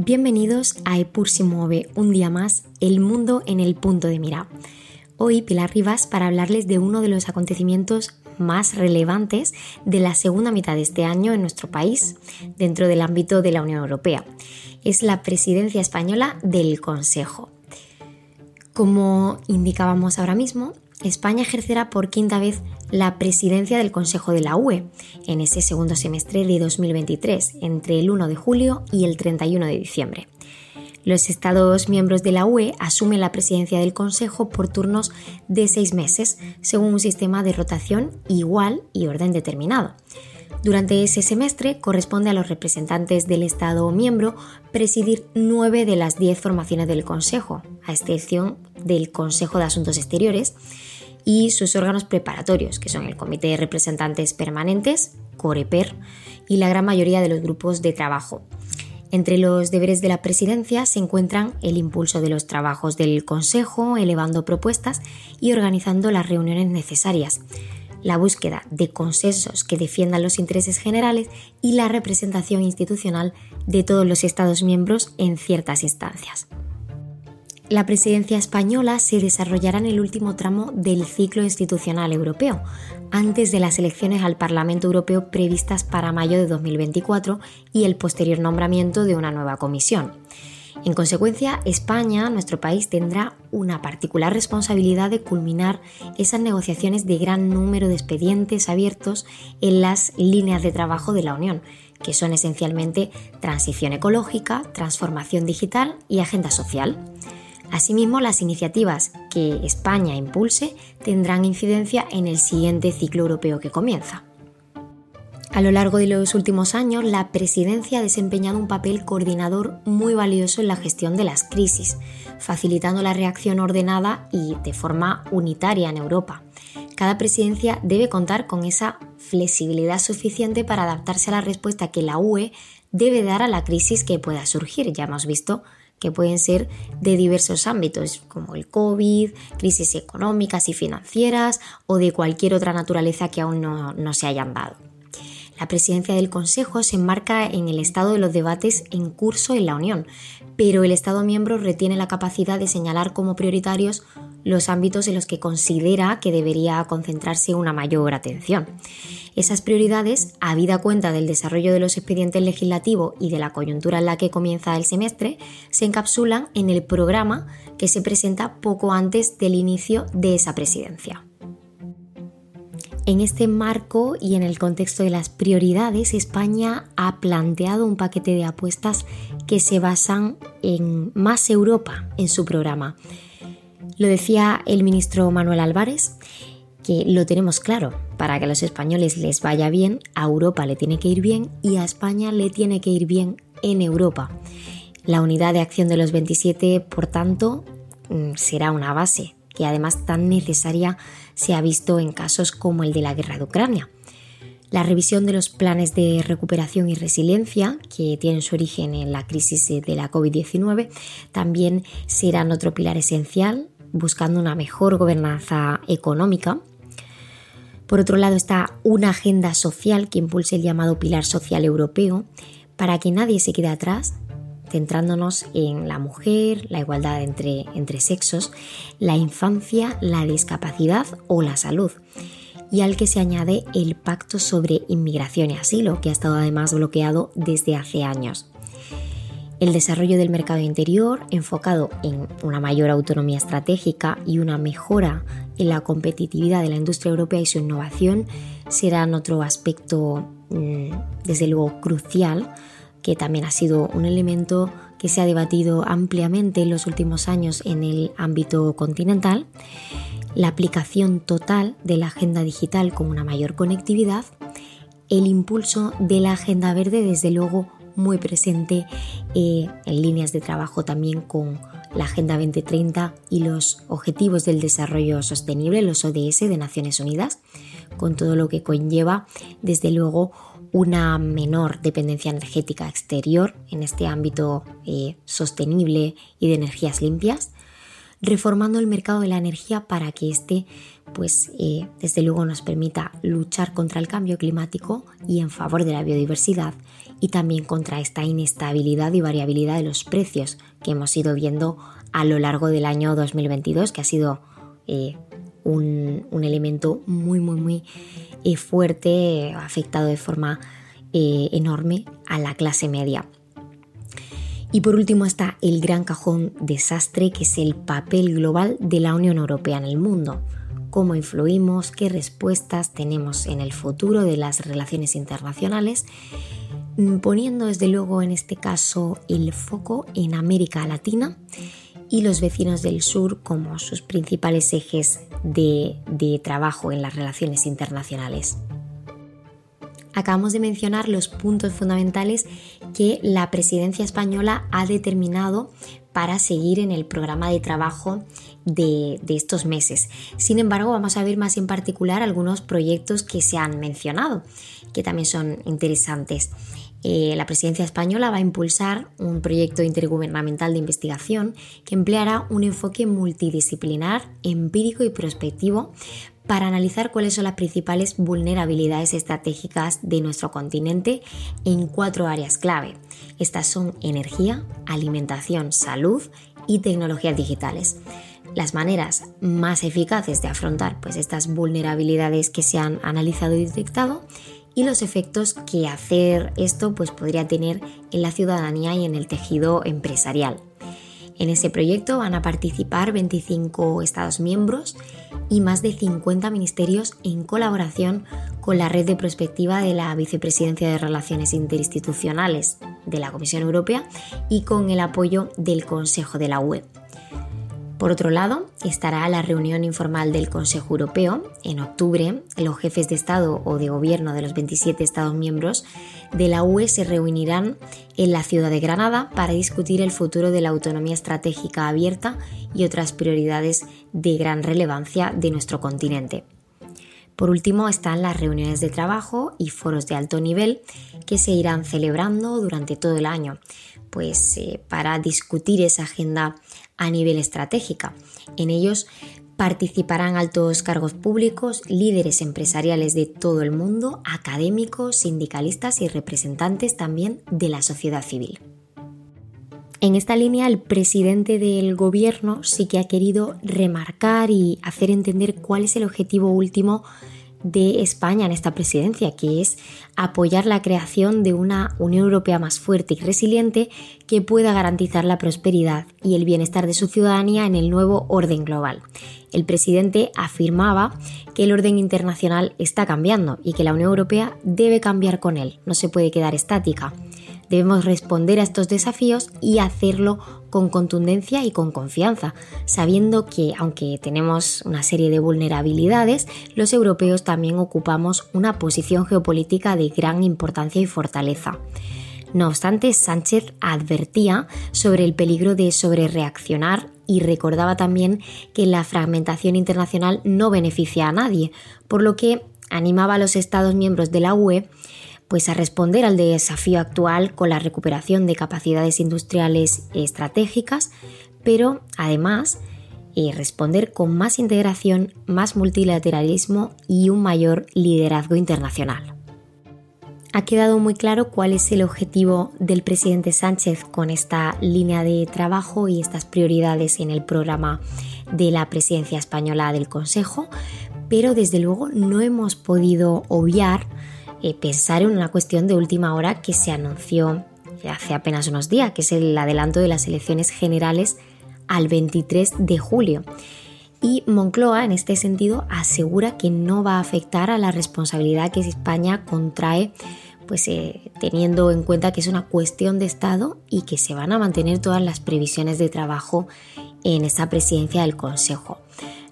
Bienvenidos a Epur se mueve un día más, el mundo en el punto de mira. Hoy Pilar Rivas para hablarles de uno de los acontecimientos más relevantes de la segunda mitad de este año en nuestro país, dentro del ámbito de la Unión Europea. Es la presidencia española del Consejo. Como indicábamos ahora mismo, España ejercerá por quinta vez la presidencia del Consejo de la UE en ese segundo semestre de 2023, entre el 1 de julio y el 31 de diciembre. Los Estados miembros de la UE asumen la presidencia del Consejo por turnos de seis meses, según un sistema de rotación igual y orden determinado. Durante ese semestre corresponde a los representantes del Estado miembro presidir nueve de las diez formaciones del Consejo, a excepción del Consejo de Asuntos Exteriores, y sus órganos preparatorios, que son el Comité de Representantes Permanentes, COREPER, y la gran mayoría de los grupos de trabajo. Entre los deberes de la presidencia se encuentran el impulso de los trabajos del Consejo, elevando propuestas y organizando las reuniones necesarias, la búsqueda de consensos que defiendan los intereses generales y la representación institucional de todos los Estados miembros en ciertas instancias. La presidencia española se desarrollará en el último tramo del ciclo institucional europeo, antes de las elecciones al Parlamento Europeo previstas para mayo de 2024 y el posterior nombramiento de una nueva comisión. En consecuencia, España, nuestro país, tendrá una particular responsabilidad de culminar esas negociaciones de gran número de expedientes abiertos en las líneas de trabajo de la Unión, que son esencialmente transición ecológica, transformación digital y agenda social. Asimismo, las iniciativas que España impulse tendrán incidencia en el siguiente ciclo europeo que comienza. A lo largo de los últimos años, la presidencia ha desempeñado un papel coordinador muy valioso en la gestión de las crisis, facilitando la reacción ordenada y de forma unitaria en Europa. Cada presidencia debe contar con esa flexibilidad suficiente para adaptarse a la respuesta que la UE debe dar a la crisis que pueda surgir. Ya hemos visto que pueden ser de diversos ámbitos, como el COVID, crisis económicas y financieras o de cualquier otra naturaleza que aún no, no se hayan dado. La presidencia del Consejo se enmarca en el estado de los debates en curso en la Unión, pero el Estado miembro retiene la capacidad de señalar como prioritarios los ámbitos en los que considera que debería concentrarse una mayor atención. Esas prioridades, habida cuenta del desarrollo de los expedientes legislativos y de la coyuntura en la que comienza el semestre, se encapsulan en el programa que se presenta poco antes del inicio de esa presidencia. En este marco y en el contexto de las prioridades, España ha planteado un paquete de apuestas que se basan en más Europa en su programa. Lo decía el ministro Manuel Álvarez, que lo tenemos claro, para que a los españoles les vaya bien, a Europa le tiene que ir bien y a España le tiene que ir bien en Europa. La unidad de acción de los 27, por tanto, mm, será una base que además tan necesaria se ha visto en casos como el de la guerra de Ucrania. La revisión de los planes de recuperación y resiliencia, que tienen su origen en la crisis de la COVID-19, también serán otro pilar esencial, buscando una mejor gobernanza económica. Por otro lado está una agenda social que impulse el llamado pilar social europeo, para que nadie se quede atrás centrándonos en la mujer, la igualdad entre, entre sexos, la infancia, la discapacidad o la salud y al que se añade el Pacto sobre Inmigración y Asilo, que ha estado además bloqueado desde hace años. El desarrollo del mercado interior, enfocado en una mayor autonomía estratégica y una mejora en la competitividad de la industria europea y su innovación, serán otro aspecto, mm, desde luego, crucial que también ha sido un elemento que se ha debatido ampliamente en los últimos años en el ámbito continental, la aplicación total de la agenda digital con una mayor conectividad, el impulso de la agenda verde, desde luego muy presente eh, en líneas de trabajo también con la Agenda 2030 y los Objetivos del Desarrollo Sostenible, los ODS de Naciones Unidas, con todo lo que conlleva, desde luego, una menor dependencia energética exterior en este ámbito eh, sostenible y de energías limpias, reformando el mercado de la energía para que éste, pues, eh, desde luego nos permita luchar contra el cambio climático y en favor de la biodiversidad y también contra esta inestabilidad y variabilidad de los precios que hemos ido viendo a lo largo del año 2022, que ha sido eh, un, elemento muy, muy, muy eh, fuerte, afectado de forma enorme a la clase media. Y por último está el gran cajón desastre que es el papel global de la Unión Europea en el mundo. Cómo influimos, qué respuestas tenemos en el futuro de las relaciones internacionales, mm, poniendo desde luego en este caso el foco en América Latina y los vecinos del sur como sus principales ejes de, de trabajo en las relaciones internacionales acabamos de mencionar los puntos fundamentales que la presidencia española ha determinado para seguir en el programa de trabajo de, estos meses. Sin embargo, vamos a ver más en particular algunos proyectos que se han mencionado, que también son interesantes. Eh, la presidencia española va a impulsar un proyecto intergubernamental de investigación que empleará un enfoque multidisciplinar, empírico y prospectivo para analizar cuáles son las principales vulnerabilidades estratégicas de nuestro continente en cuatro áreas clave. Estas son energía, alimentación, salud y tecnologías digitales. Las maneras más eficaces de afrontar pues, estas vulnerabilidades que se han analizado y detectado y los efectos que hacer esto pues, podría tener en la ciudadanía y en el tejido empresarial. En ese proyecto van a participar 25 Estados miembros y más de 50 ministerios en colaboración con la red de prospectiva de la Vicepresidencia de Relaciones Interinstitucionales de la Comisión Europea y con el apoyo del Consejo de la UE. Por otro lado, estará la reunión informal del Consejo Europeo. En octubre, los jefes de Estado o de Gobierno de los 27 Estados miembros de la UE se reunirán en la ciudad de Granada para discutir el futuro de la autonomía estratégica abierta y otras prioridades de gran relevancia de nuestro continente. Por último están las reuniones de trabajo y foros de alto nivel que se irán celebrando durante todo el año, pues eh, para discutir esa agenda a nivel estratégica. En ellos participarán altos cargos públicos, líderes empresariales de todo el mundo, académicos, sindicalistas y representantes también de la sociedad civil. En esta línea, el presidente del gobierno sí que ha querido remarcar y hacer entender cuál es el objetivo último de España en esta presidencia, que es apoyar la creación de una Unión Europea más fuerte y resiliente que pueda garantizar la prosperidad y el bienestar de su ciudadanía en el nuevo orden global. El presidente afirmaba que el orden internacional está cambiando y que la Unión Europea debe cambiar con él, no se puede quedar estática. Debemos responder a estos desafíos y hacerlo con contundencia y con confianza, sabiendo que aunque tenemos una serie de vulnerabilidades, los europeos también ocupamos una posición geopolítica de gran importancia y fortaleza. No obstante, Sánchez advertía sobre el peligro de sobrereaccionar y recordaba también que la fragmentación internacional no beneficia a nadie, por lo que animaba a los Estados miembros de la UE pues a responder al desafío actual con la recuperación de capacidades industriales estratégicas, pero además eh, responder con más integración, más multilateralismo y un mayor liderazgo internacional. Ha quedado muy claro cuál es el objetivo del presidente Sánchez con esta línea de trabajo y estas prioridades en el programa de la presidencia española del Consejo, pero desde luego no hemos podido obviar eh, pensar en una cuestión de última hora que se anunció hace apenas unos días, que es el adelanto de las elecciones generales al 23 de julio. Y Moncloa, en este sentido, asegura que no va a afectar a la responsabilidad que España contrae, pues eh, teniendo en cuenta que es una cuestión de Estado y que se van a mantener todas las previsiones de trabajo en esa presidencia del Consejo.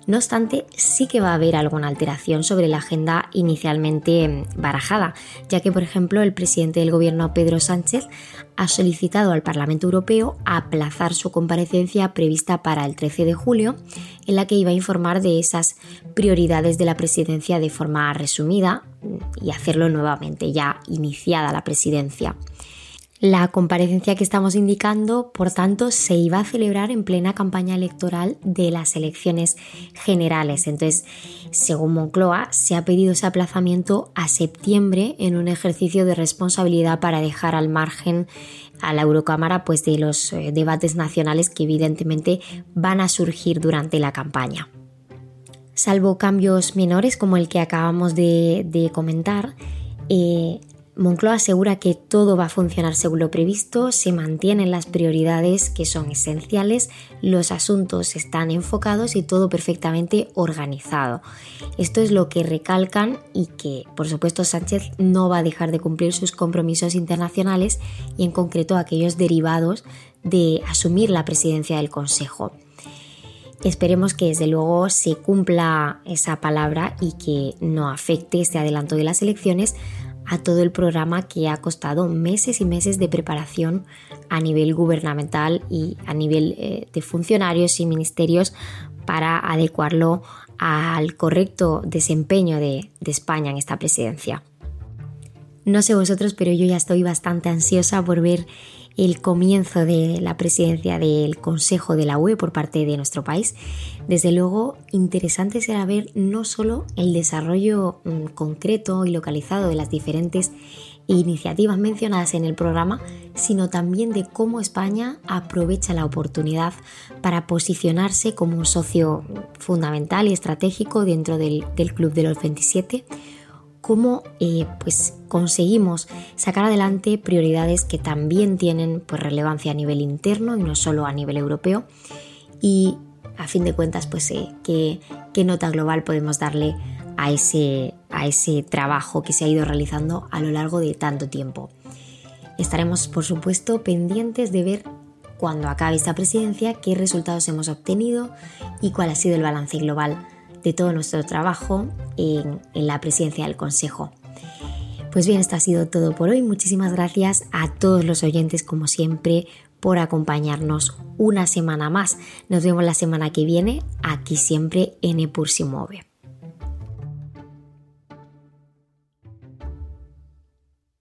No obstante, sí que va a haber alguna alteración sobre la agenda inicialmente mm, barajada, ya que, por ejemplo, el presidente del gobierno, Pedro Sánchez, ha solicitado al Parlamento Europeo aplazar su comparecencia prevista para el 13 de julio, en la que iba a informar de esas prioridades de la presidencia de forma resumida mm, y hacerlo nuevamente, ya iniciada la presidencia. La comparecencia que estamos indicando, por tanto, se iba a celebrar en plena campaña electoral de las elecciones generales. Entonces, según Moncloa, se ha pedido ese aplazamiento a septiembre en un ejercicio de responsabilidad para dejar al margen a la Eurocámara pues, de los eh, debates nacionales que evidentemente van a surgir durante la campaña. Salvo cambios menores como el que acabamos de, comentar, eh, Moncloa asegura que todo va a funcionar según lo previsto, se mantienen las prioridades que son esenciales, los asuntos están enfocados y todo perfectamente organizado. Esto es lo que recalcan y que, por supuesto, Sánchez no va a dejar de cumplir sus compromisos internacionales y en concreto aquellos derivados de asumir la presidencia del Consejo. Esperemos que desde luego se cumpla esa palabra y que no afecte este adelanto de las elecciones a todo el programa que ha costado meses y meses de preparación a nivel gubernamental y a nivel eh, de funcionarios y ministerios para adecuarlo al correcto desempeño de, de España en esta presidencia. No sé vosotros, pero yo ya estoy bastante ansiosa por ver el comienzo de la presidencia del Consejo de la UE por parte de nuestro país. Desde luego, interesante será ver no solo el desarrollo mm, concreto y localizado de las diferentes iniciativas mencionadas en el programa, sino también de cómo España aprovecha la oportunidad para posicionarse como un socio fundamental y estratégico dentro del, del Club de los 27 cómo eh, pues conseguimos sacar adelante prioridades que también tienen pues, relevancia a nivel interno y no solo a nivel europeo y a fin de cuentas pues eh, qué, nota global podemos darle a ese, a ese trabajo que se ha ido realizando a lo largo de tanto tiempo. Estaremos por supuesto pendientes de ver cuando acabe esta presidencia qué resultados hemos obtenido y cuál ha sido el balance global de todo nuestro trabajo en, la presidencia del Consejo. Pues bien, esto ha sido todo por hoy. Muchísimas gracias a todos los oyentes, como siempre, por acompañarnos una semana más. Nos vemos la semana que viene, aquí siempre en Epur Mueve.